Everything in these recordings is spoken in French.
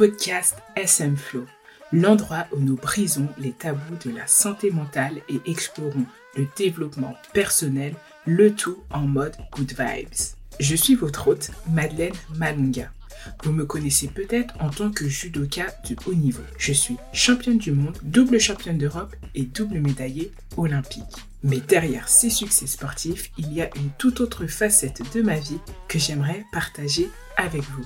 podcast SM Flow, l'endroit où nous brisons les tabous de la santé mentale et explorons le développement personnel, le tout en mode good vibes. Je suis votre hôte, Madeleine Malunga. Vous me connaissez peut-être en tant que judoka de haut niveau. Je suis championne du monde, double championne d'Europe et double médaillée olympique. Mais derrière ces succès sportifs, il y a une toute autre facette de ma vie que j'aimerais partager avec vous.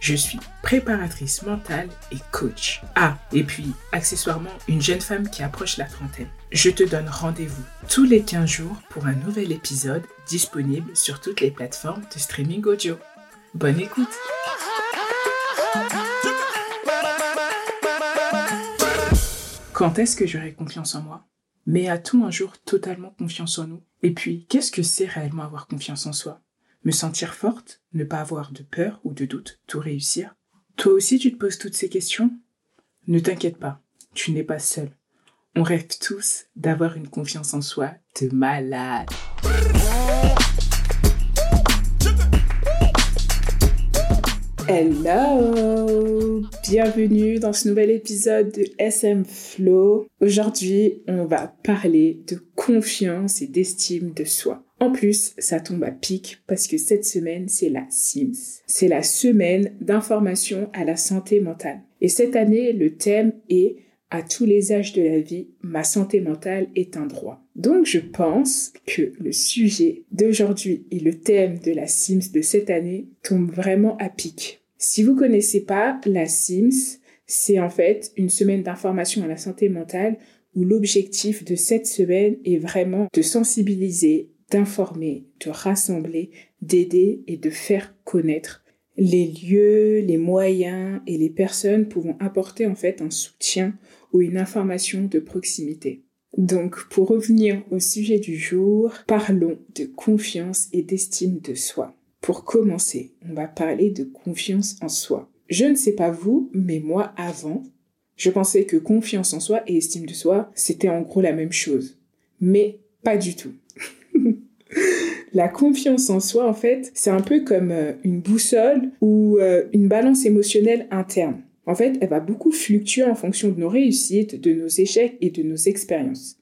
Je suis préparatrice mentale et coach. Ah, et puis, accessoirement, une jeune femme qui approche la trentaine. Je te donne rendez-vous tous les 15 jours pour un nouvel épisode disponible sur toutes les plateformes de streaming audio. Bonne écoute Quand est-ce que j'aurai confiance en moi? Mais a-t-on un jour totalement confiance en nous? Et puis, qu'est-ce que c'est réellement avoir confiance en soi? Me sentir forte Ne pas avoir de peur ou de doute Tout réussir Toi aussi tu te poses toutes ces questions? Ne t'inquiète pas, tu n'es pas seul. On rêve tous d'avoir une confiance en soi de malade. Hello Bienvenue dans ce nouvel épisode de SM Flow. Aujourd'hui, on va parler de confiance et d'estime de soi. En plus, ça tombe à pic parce que cette semaine, c'est la SIMS. C'est la semaine d'information à la santé mentale. Et cette année, le thème est à tous les âges de la vie, ma santé mentale est un droit. Donc je pense que le sujet d'aujourd'hui et le thème de la SIMS de cette année tombent vraiment à pic. Si vous connaissez pas la SIMS, c'est en fait une semaine d'information à la santé mentale où l'objectif de cette semaine est vraiment de sensibiliser, d'informer, de rassembler, d'aider et de faire connaître les lieux, les moyens et les personnes pouvant apporter en fait un soutien ou une information de proximité. Donc, pour revenir au sujet du jour, parlons de confiance et d'estime de soi. Pour commencer, on va parler de confiance en soi. Je ne sais pas vous, mais moi avant, je pensais que confiance en soi et estime de soi, c'était en gros la même chose. Mais pas du tout. la confiance en soi, en fait, c'est un peu comme euh, une boussole ou euh, une balance émotionnelle interne. En fait, elle va beaucoup fluctuer en fonction de nos réussites, de nos échecs et de nos expériences.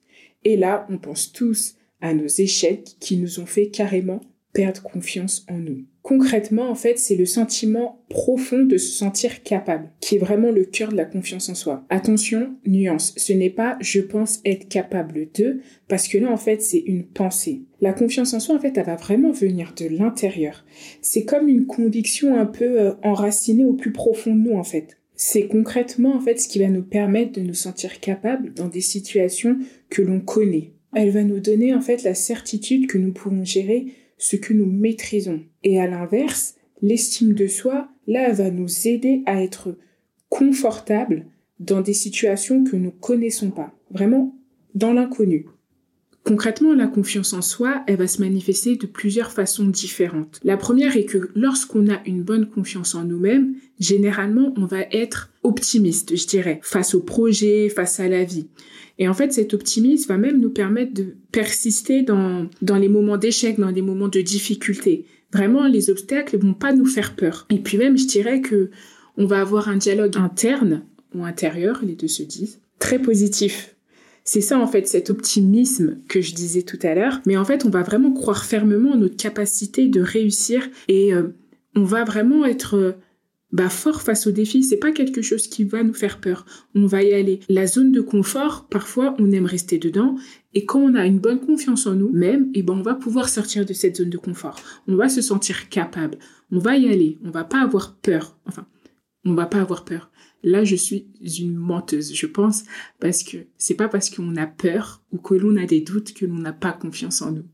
Et là, on pense tous à nos échecs qui nous ont fait carrément perdre confiance en nous. Concrètement, en fait, c'est le sentiment profond de se sentir capable, qui est vraiment le cœur de la confiance en soi. Attention, nuance, ce n'est pas je pense être capable de, parce que là, en fait, c'est une pensée. La confiance en soi, en fait, elle va vraiment venir de l'intérieur. C'est comme une conviction un peu euh, enracinée au plus profond de nous, en fait. C'est concrètement, en fait, ce qui va nous permettre de nous sentir capables dans des situations que l'on connaît. Elle va nous donner, en fait, la certitude que nous pouvons gérer ce que nous maîtrisons. Et à l'inverse, l'estime de soi, là, va nous aider à être confortable dans des situations que nous connaissons pas. Vraiment dans l'inconnu. Concrètement, la confiance en soi, elle va se manifester de plusieurs façons différentes. La première est que lorsqu'on a une bonne confiance en nous-mêmes, généralement, on va être optimiste, je dirais, face au projet, face à la vie. Et en fait, cet optimisme va même nous permettre de persister dans, dans les moments d'échec, dans les moments de difficulté. Vraiment, les obstacles vont pas nous faire peur. Et puis même, je dirais que on va avoir un dialogue interne ou intérieur, les deux se disent, très positif. C'est ça en fait cet optimisme que je disais tout à l'heure. Mais en fait, on va vraiment croire fermement en notre capacité de réussir et euh, on va vraiment être bah fort face au défi, c'est pas quelque chose qui va nous faire peur. On va y aller. La zone de confort, parfois on aime rester dedans et quand on a une bonne confiance en nous même, et eh ben on va pouvoir sortir de cette zone de confort. On va se sentir capable. On va y aller, on va pas avoir peur. Enfin, on va pas avoir peur. Là, je suis une menteuse, je pense, parce que c'est pas parce qu'on a peur ou que l'on a des doutes que l'on n'a pas confiance en nous.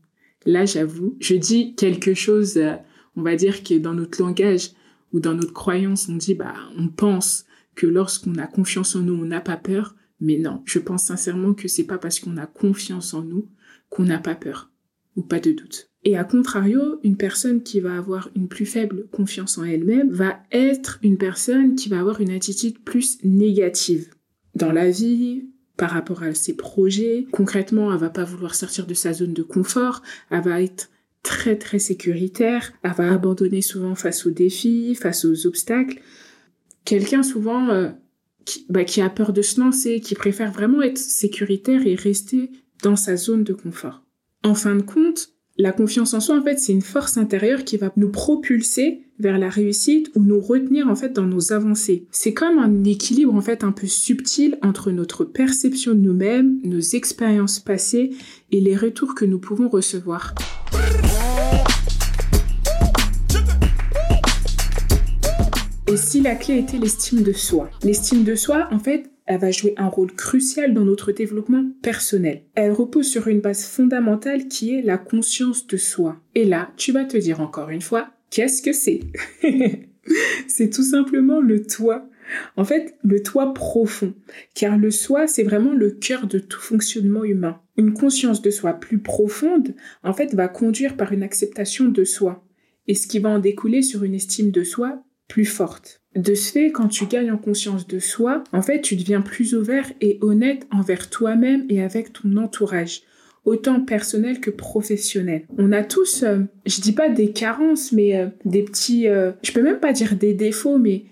Là, j'avoue, je dis quelque chose, euh, on va dire, qui est dans notre langage ou dans notre croyance, on dit, bah, on pense que lorsqu'on a confiance en nous, on n'a pas peur. Mais non, je pense sincèrement que c'est pas parce qu'on a confiance en nous qu'on n'a pas peur ou pas de doute. Et à contrario, une personne qui va avoir une plus faible confiance en elle-même va être une personne qui va avoir une attitude plus négative dans la vie, par rapport à ses projets. Concrètement, elle va pas vouloir sortir de sa zone de confort, elle va être très très sécuritaire, elle va abandonner souvent face aux défis, face aux obstacles. quelqu'un souvent euh, bah, qui a peur de se lancer, qui préfère vraiment être sécuritaire et rester dans sa zone de confort. En fin de compte, la confiance en soi, en fait, c'est une force intérieure qui va nous propulser vers la réussite ou nous retenir, en fait, dans nos avancées. C'est comme un équilibre, en fait, un peu subtil entre notre perception de nous-mêmes, nos expériences passées et les retours que nous pouvons recevoir. Et si la clé était l'estime de soi? L'estime de soi, en fait, elle va jouer un rôle crucial dans notre développement personnel. Elle repose sur une base fondamentale qui est la conscience de soi. Et là, tu vas te dire encore une fois, qu'est-ce que c'est? C'est tout simplement le toit. En fait, le toit profond, car le soi, c'est vraiment le cœur de tout fonctionnement humain. Une conscience de soi plus profonde, en fait, va conduire par une acceptation de soi, et ce qui va en découler sur une estime de soi plus forte. De ce fait, quand tu gagnes en conscience de soi, en fait, tu deviens plus ouvert et honnête envers toi-même et avec ton entourage, autant personnel que professionnel. On a tous, euh, je dis pas des carences, mais euh, des petits, euh, je peux même pas dire des défauts, mais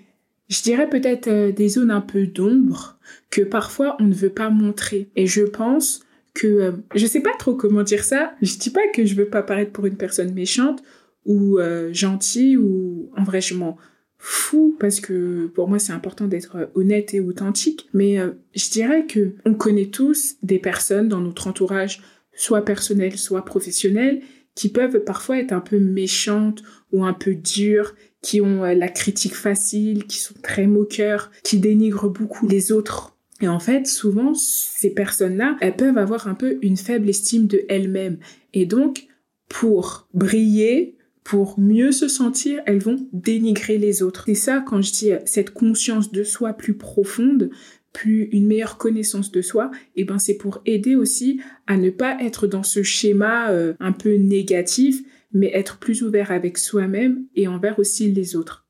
je dirais peut-être des zones un peu d'ombre que parfois on ne veut pas montrer. Et je pense que, je sais pas trop comment dire ça, je dis pas que je veux pas paraître pour une personne méchante ou gentille ou en vrai je m'en fou parce que pour moi c'est important d'être honnête et authentique. Mais euh, je dirais que on connaît tous des personnes dans notre entourage soit personnel soit professionnel qui peuvent parfois être un peu méchantes ou un peu dures qui ont euh, la critique facile qui sont très moqueurs qui dénigrent beaucoup les autres. Et en fait souvent ces personnes-là elles peuvent avoir un peu une faible estime de elles-mêmes et donc pour briller pour mieux se sentir, elles vont dénigrer les autres. C'est ça quand je dis euh, cette conscience de soi plus profonde, plus une meilleure connaissance de soi, et eh ben c'est pour aider aussi à ne pas être dans ce schéma euh, un peu négatif, mais être plus ouvert avec soi-même et envers aussi les autres.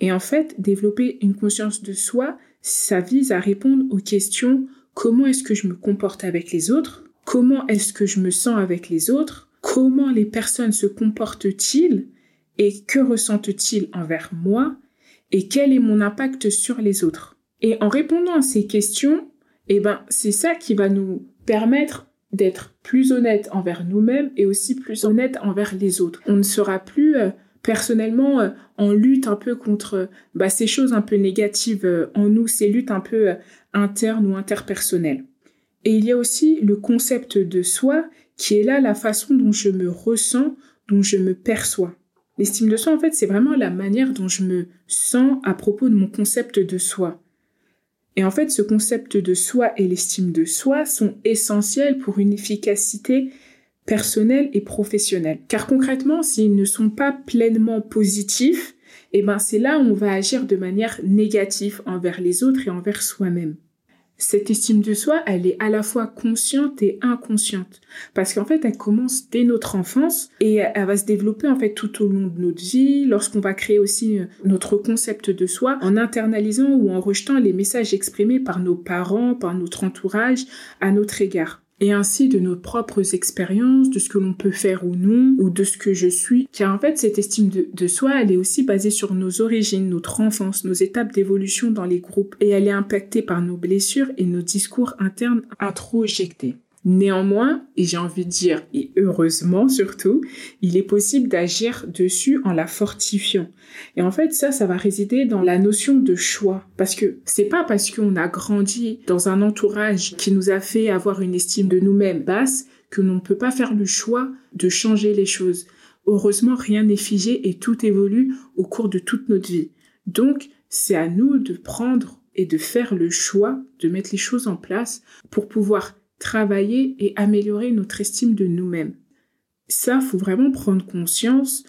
Et en fait, développer une conscience de soi, ça vise à répondre aux questions comment est-ce que je me comporte avec les autres, comment est-ce que je me sens avec les autres, comment les personnes se comportent-ils et que ressentent-ils envers moi et quel est mon impact sur les autres? Et en répondant à ces questions, eh ben, c'est ça qui va nous permettre d'être plus honnête envers nous-mêmes et aussi plus honnête envers les autres. On ne sera plus euh, personnellement euh, en lutte un peu contre bah, ces choses un peu négatives euh, en nous, ces luttes un peu internes ou interpersonnelles. Et il y a aussi le concept de soi qui est là la façon dont je me ressens, dont je me perçois. L'estime de soi, en fait, c'est vraiment la manière dont je me sens à propos de mon concept de soi. Et en fait, ce concept de soi et l'estime de soi sont essentiels pour une efficacité personnelle et professionnelle. Car concrètement, s'ils ne sont pas pleinement positifs, eh ben, c'est là où on va agir de manière négative envers les autres et envers soi-même cette estime de soi, elle est à la fois consciente et inconsciente. Parce qu'en fait, elle commence dès notre enfance et elle va se développer en fait tout au long de notre vie, lorsqu'on va créer aussi euh, notre concept de soi en internalisant ou en rejetant les messages exprimés par nos parents, par notre entourage à notre égard et ainsi de nos propres expériences, de ce que l'on peut faire ou non, ou de ce que je suis. Car en fait, cette estime de, soi, elle est aussi basée sur nos origines, notre enfance, nos étapes d'évolution dans les groupes, et elle est impactée par nos blessures et nos discours internes introjectés. Néanmoins, et j'ai envie de dire, et heureusement surtout, il est possible d'agir dessus en la fortifiant. Et en fait, ça, ça va résider dans la notion de choix. Parce que c'est pas parce qu'on a grandi dans un entourage qui nous a fait avoir une estime de nous-mêmes basse que l'on ne peut pas faire le choix de changer les choses. Heureusement, rien n'est figé et tout évolue au cours de toute notre vie. Donc, c'est à nous de prendre et de faire le choix de mettre les choses en place pour pouvoir travailler et améliorer notre estime de nous-mêmes. Ça, faut vraiment prendre conscience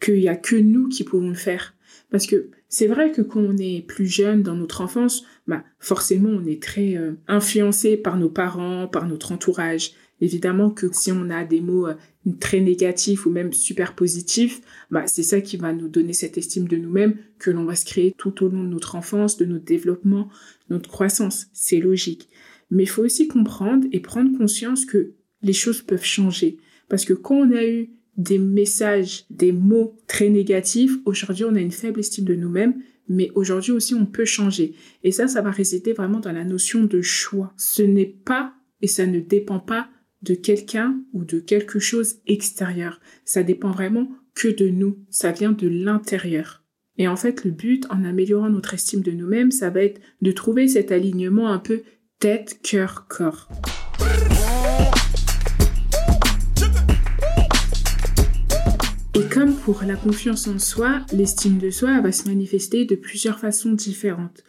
qu'il n'y a que nous qui pouvons le faire. Parce que c'est vrai que quand on est plus jeune dans notre enfance, bah forcément on est très euh, influencé par nos parents, par notre entourage. Évidemment que si on a des mots euh, très négatifs ou même super positifs, bah c'est ça qui va nous donner cette estime de nous-mêmes que l'on va se créer tout au long de notre enfance, de notre développement, notre croissance. C'est logique. Mais il faut aussi comprendre et prendre conscience que les choses peuvent changer. Parce que quand on a eu des messages, des mots très négatifs, aujourd'hui on a une faible estime de nous-mêmes, mais aujourd'hui aussi on peut changer. Et ça, ça va résider vraiment dans la notion de choix. Ce n'est pas et ça ne dépend pas de quelqu'un ou de quelque chose extérieur. Ça dépend vraiment que de nous. Ça vient de l'intérieur. Et en fait, le but, en améliorant notre estime de nous-mêmes, ça va être de trouver cet alignement un peu tête, cœur, corps. Et comme pour la confiance en soi, l'estime de soi va se manifester de plusieurs façons différentes.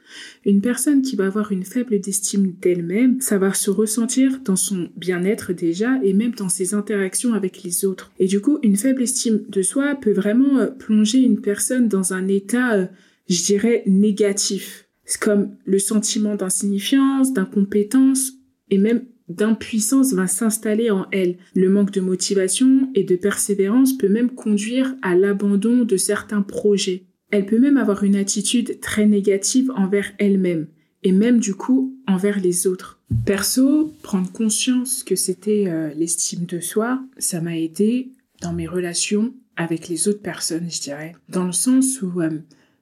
Une personne qui va avoir une faible estime d'elle-même, ça va se ressentir dans son bien-être déjà et même dans ses interactions avec les autres. Et du coup, une faible estime de soi peut vraiment euh, plonger une personne dans un état, euh, je dirais, négatif. Comme le sentiment d'insignifiance, d'incompétence et même d'impuissance va s'installer en elle. Le manque de motivation et de persévérance peut même conduire à l'abandon de certains projets. Elle peut même avoir une attitude très négative envers elle-même et même du coup envers les autres. Perso, prendre conscience que c'était euh, l'estime de soi, ça m'a aidé dans mes relations avec les autres personnes, je dirais. Dans le sens où euh,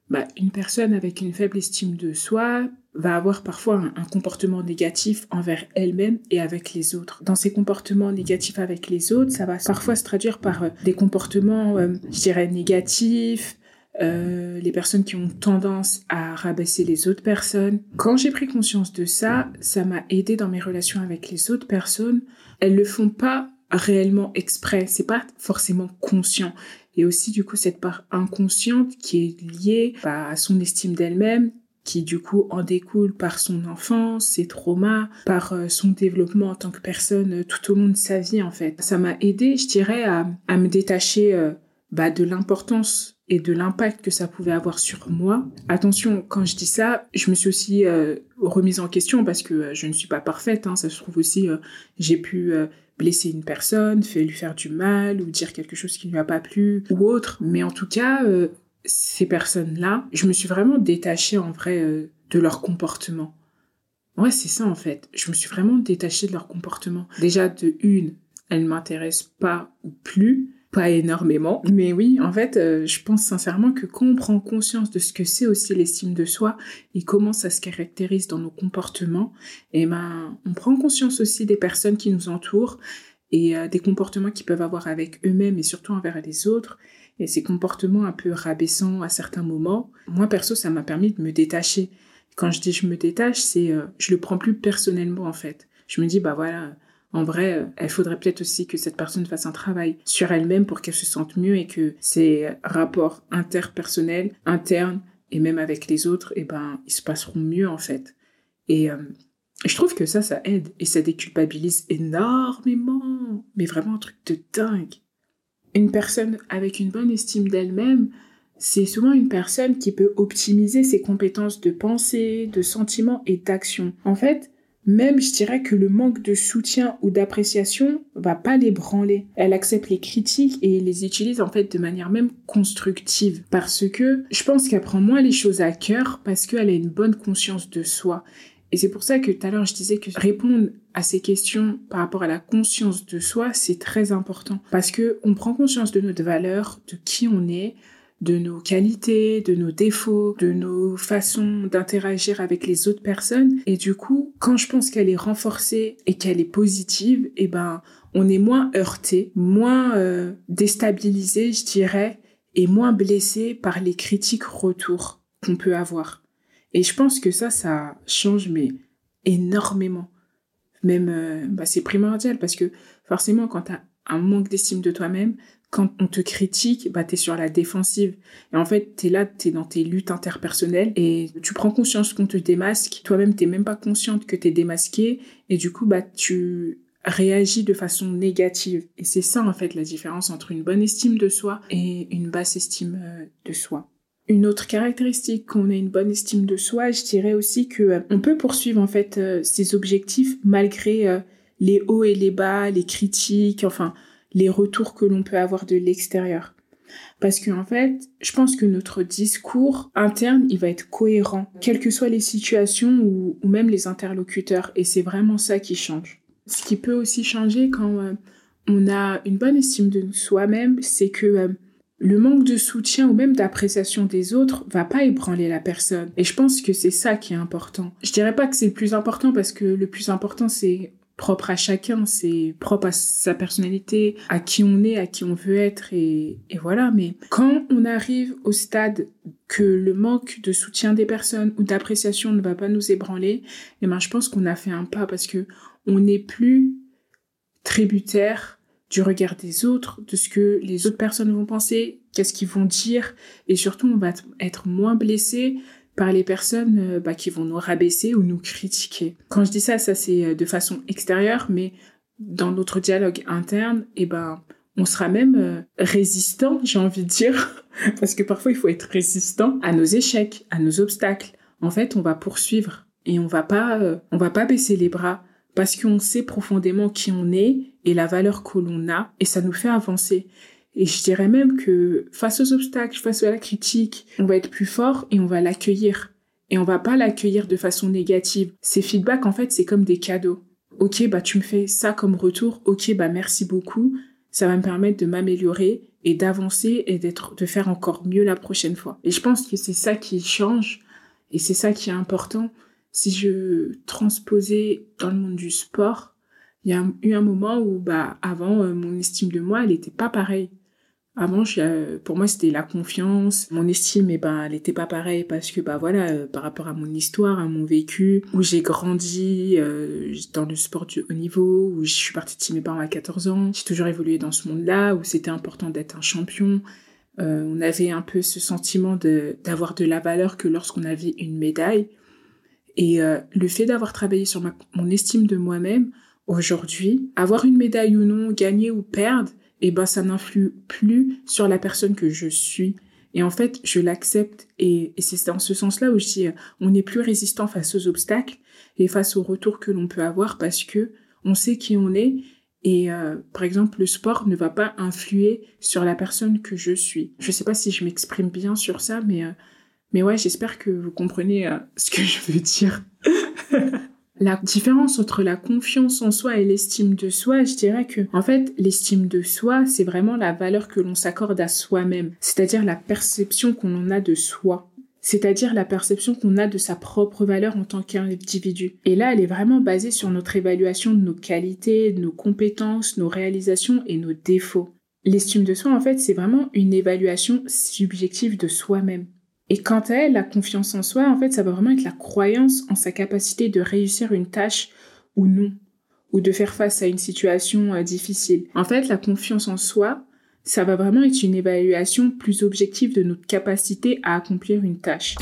bah, une personne avec une faible estime de soi va avoir parfois un, comportement négatif envers elle-même et avec les autres. Dans ces comportements négatifs avec les autres, ça va parfois se traduire par euh, des comportements, euh, je dirais, négatifs, euh, les personnes qui ont tendance à rabaisser les autres personnes. Quand j'ai pris conscience de ça, ça m'a aidé dans mes relations avec les autres personnes. Elles le font pas réellement exprès, c'est pas forcément conscient. Et aussi du coup cette part inconsciente qui est liée bah, à son estime d'elle-même qui du coup en découle par son enfance, ses traumas, par euh, son développement en tant que personne euh, tout au long de sa vie en fait. Ça m'a aidé, je dirais, à, me détacher euh, bah, de l'importance et de l'impact que ça pouvait avoir sur moi. Attention, quand je dis ça, je me suis aussi remise en question parce que je ne suis pas parfaite. Hein, ça se trouve aussi, j'ai pu blesser une personne, lui faire du mal ou dire quelque chose qui ne lui a pas plu ou autre. Mais en tout cas, ces personnes-là, je me suis vraiment détachée en vrai euh, de leur comportement. Ouais, c'est ça en fait. Je me suis vraiment détachée de leur comportement. Déjà, de une, elles ne m'intéressent pas ou plus, pas énormément. Mais oui, en fait, euh, je pense sincèrement que quand on prend conscience de ce que c'est aussi l'estime de soi et comment ça se caractérise dans nos comportements, et eh ben, on prend conscience aussi des personnes qui nous entourent et euh, des comportements qu'ils peuvent avoir avec eux-mêmes et surtout envers les autres et ces comportements un peu rabaissants à certains moments, moi perso, ça m'a permis de me détacher. Quand je dis je me détache, c'est euh, je le prends plus personnellement en fait. Je me dis bah voilà, en vrai, euh, il faudrait peut-être aussi que cette personne fasse un travail sur elle-même pour qu'elle se sente mieux et que ses rapports interpersonnels, internes et même avec les autres, eh ben ils se passeront mieux en fait. Et euh, je trouve que ça, ça aide et ça déculpabilise énormément. Mais vraiment un truc de dingue une personne avec une bonne estime d'elle-même, c'est souvent une personne qui peut optimiser ses compétences de pensée, de sentiment et d'action. En fait, même je dirais que le manque de soutien ou d'appréciation va pas les branler. Elle accepte les critiques et les utilise en fait de manière même constructive parce que je pense qu'elle prend moins les choses à cœur parce qu'elle a une bonne conscience de soi. Et c'est pour ça que tout à l'heure je disais que répondre à ces questions par rapport à la conscience de soi, c'est très important parce que on prend conscience de notre valeur, de qui on est, de nos qualités, de nos défauts, de nos façons d'interagir avec les autres personnes. Et du coup, quand je pense qu'elle est renforcée et qu'elle est positive, eh ben, on est moins heurté, moins euh, déstabilisé, je dirais, et moins blessé par les critiques retour qu'on peut avoir. Et je pense que ça, ça change, mais énormément. Même, euh, bah, c'est primordial parce que forcément, quand tu un manque d'estime de toi-même, quand on te critique, bah, tu es sur la défensive. Et en fait, tu es là, tu es dans tes luttes interpersonnelles et tu prends conscience qu'on te démasque. Toi-même, tu même pas consciente que tu es démasqué. Et du coup, bah, tu réagis de façon négative. Et c'est ça, en fait, la différence entre une bonne estime de soi et une basse estime euh, de soi. Une autre caractéristique qu'on a une bonne estime de soi, je dirais aussi que euh, on peut poursuivre en fait euh, ses objectifs malgré les hauts et les bas, les critiques, enfin les retours que l'on peut avoir de l'extérieur. Parce que en fait, je pense que notre discours interne, il va être cohérent, quelles que soient les situations ou, même les interlocuteurs. Et c'est vraiment ça qui change. Ce qui peut aussi changer quand on a une bonne estime de soi-même, c'est que le manque de soutien ou même d'appréciation des autres va pas ébranler la personne. Et je pense que c'est ça qui est important. Je dirais pas que c'est le plus important parce que le plus important c'est propre à chacun, c'est propre à sa personnalité, à qui on est, à qui on veut être et, voilà. Mais quand on arrive au stade que le manque de soutien des personnes ou d'appréciation ne va pas nous ébranler, eh ben je pense qu'on a fait un pas parce que on n'est plus tributaire du regard des autres, de ce que les autres personnes vont penser, qu'est-ce qu'ils vont dire, et surtout on va être moins blessé par les personnes euh, bah, qui vont nous rabaisser ou nous critiquer. Quand je dis ça, ça c'est euh, de façon extérieure, mais dans notre dialogue interne, et eh ben on sera même euh, résistant, j'ai envie de dire, parce que parfois il faut être résistant à nos échecs, à nos obstacles. En fait, on va poursuivre et on va pas, on va pas baisser les bras parce qu'on sait profondément qui on est et la valeur que l'on a, et ça nous fait avancer. Et je dirais même que face aux obstacles, face à la critique, on va être plus fort et on va l'accueillir. Et on va pas l'accueillir de façon négative. Ces feedbacks, en fait, c'est comme des cadeaux. Ok, bah tu me fais ça comme retour. Ok, bah merci beaucoup. Ça va me permettre de m'améliorer et d'avancer et d'être, de faire encore mieux la prochaine fois. Et je pense que c'est ça qui change et c'est ça qui est important. Si je transposais dans le monde du sport, il y a eu un moment où, bah, avant, euh, mon estime de moi, elle n'était pas pareille. Avant, pour moi, c'était la confiance. Mon estime, eh ben, elle n'était pas pareille parce que, bah voilà, euh, par rapport à mon histoire, à mon vécu, où j'ai grandi euh, dans le sport du haut niveau, où je suis partie de mes parents à 14 ans, j'ai toujours évolué dans ce monde-là, où c'était important d'être un champion. on avait un peu ce sentiment d'avoir de, la valeur que lorsqu'on avait une médaille. Et le fait d'avoir travaillé sur mon estime de moi-même, Aujourd'hui, avoir une médaille ou non, gagner ou perdre, eh ben, ça n'influe plus sur la personne que je suis. Et en fait, je l'accepte et, c'est dans ce sens-là dis, euh, on est plus résistant face aux obstacles et face aux retours que l'on peut avoir parce que on sait qui on est et euh, par exemple, le sport ne va pas influer sur la personne que je suis. Je sais pas si je m'exprime bien sur ça, mais euh, mais ouais, j'espère que vous comprenez ce que je veux dire. La différence entre la confiance en soi et l'estime de soi, je dirais que, en fait, l'estime de soi, c'est vraiment la valeur que l'on s'accorde à soi-même. C'est-à-dire la perception qu'on en a de soi. C'est-à-dire la perception qu'on a de sa propre valeur en tant qu'individu. Et là, elle est vraiment basée sur notre évaluation de nos qualités, de nos compétences, nos réalisations et nos défauts. L'estime de soi, en fait, c'est vraiment une évaluation subjective de soi-même. Et quant à elle, la confiance en soi, en fait, ça va vraiment être la croyance en sa capacité de réussir une tâche ou non, ou de faire face à une situation euh, difficile. En fait, la confiance en soi, ça va vraiment être une évaluation plus objective de notre capacité à accomplir une tâche.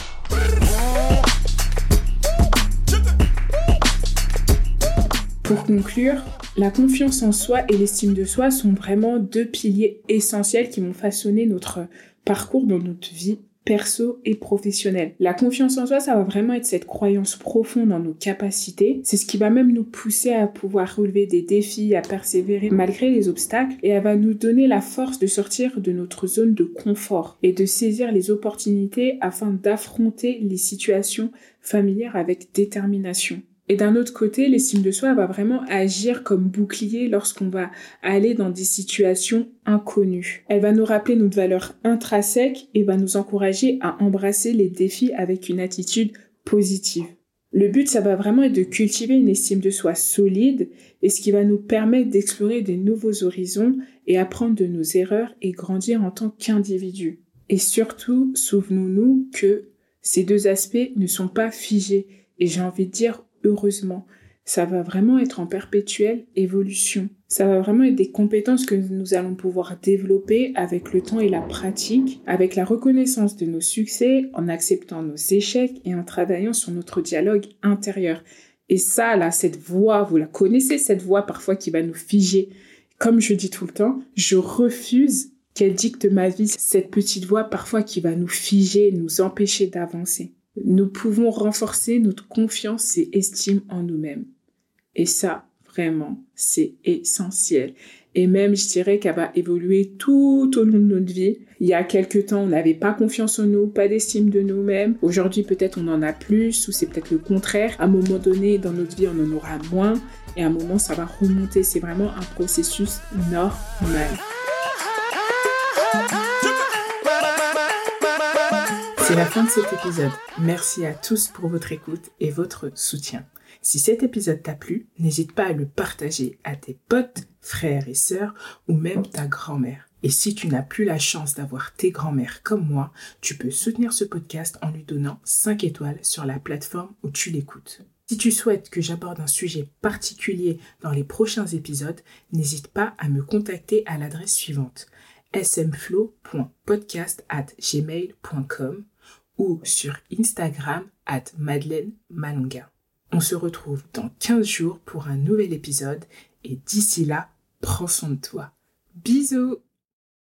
Pour conclure, la confiance en soi et l'estime de soi sont vraiment deux piliers essentiels qui vont façonner notre parcours dans notre vie perso et professionnel. La confiance en soi, ça va vraiment être cette croyance profonde en nos capacités. C'est ce qui va même nous pousser à pouvoir relever des défis, à persévérer malgré les obstacles et elle va nous donner la force de sortir de notre zone de confort et de saisir les opportunités afin d'affronter les situations familières avec détermination. Et d'un autre côté, l'estime de soi va vraiment agir comme bouclier lorsqu'on va aller dans des situations inconnues. Elle va nous rappeler notre valeur intrinsèque et va nous encourager à embrasser les défis avec une attitude positive. Le but, ça va vraiment être de cultiver une estime de soi solide et ce qui va nous permettre d'explorer des nouveaux horizons et apprendre de nos erreurs et grandir en tant qu'individu. Et surtout, souvenons-nous que ces deux aspects ne sont pas figés et j'ai envie de dire heureusement. Ça va vraiment être en perpétuelle évolution. Ça va vraiment être des compétences que nous allons pouvoir développer avec le temps et la pratique, avec la reconnaissance de nos succès, en acceptant nos échecs et en travaillant sur notre dialogue intérieur. Et ça, là, cette voix, vous la connaissez, cette voix parfois qui va nous figer. Comme je dis tout le temps, je refuse qu'elle dicte ma vie, cette petite voix parfois qui va nous figer, nous empêcher d'avancer nous pouvons renforcer notre confiance et estime en nous-mêmes. Et ça, vraiment, c'est essentiel. Et même, je dirais qu'elle va évoluer tout au long de notre vie. Il y a quelques temps, on n'avait pas confiance en nous, pas d'estime de nous-mêmes. Aujourd'hui, peut-être on en a plus, ou c'est peut-être le contraire. À un moment donné, dans notre vie, on en aura moins. Et à un moment, ça va remonter. C'est vraiment un processus normal. C'est la fin de cet épisode. Merci à tous pour votre écoute et votre soutien. Si cet épisode t'a plu, n'hésite pas à le partager à tes potes, frères et sœurs ou même ta grand-mère. Et si tu n'as plus la chance d'avoir tes grands-mères comme moi, tu peux soutenir ce podcast en lui donnant 5 étoiles sur la plateforme où tu l'écoutes. Si tu souhaites que j'aborde un sujet particulier dans les prochains épisodes, n'hésite pas à me contacter à l'adresse suivante smflow.podcast@gmail.com ou sur Instagram at Madeleine Malonga. On se retrouve dans 15 jours pour un nouvel épisode et d'ici là, prends soin de toi. Bisous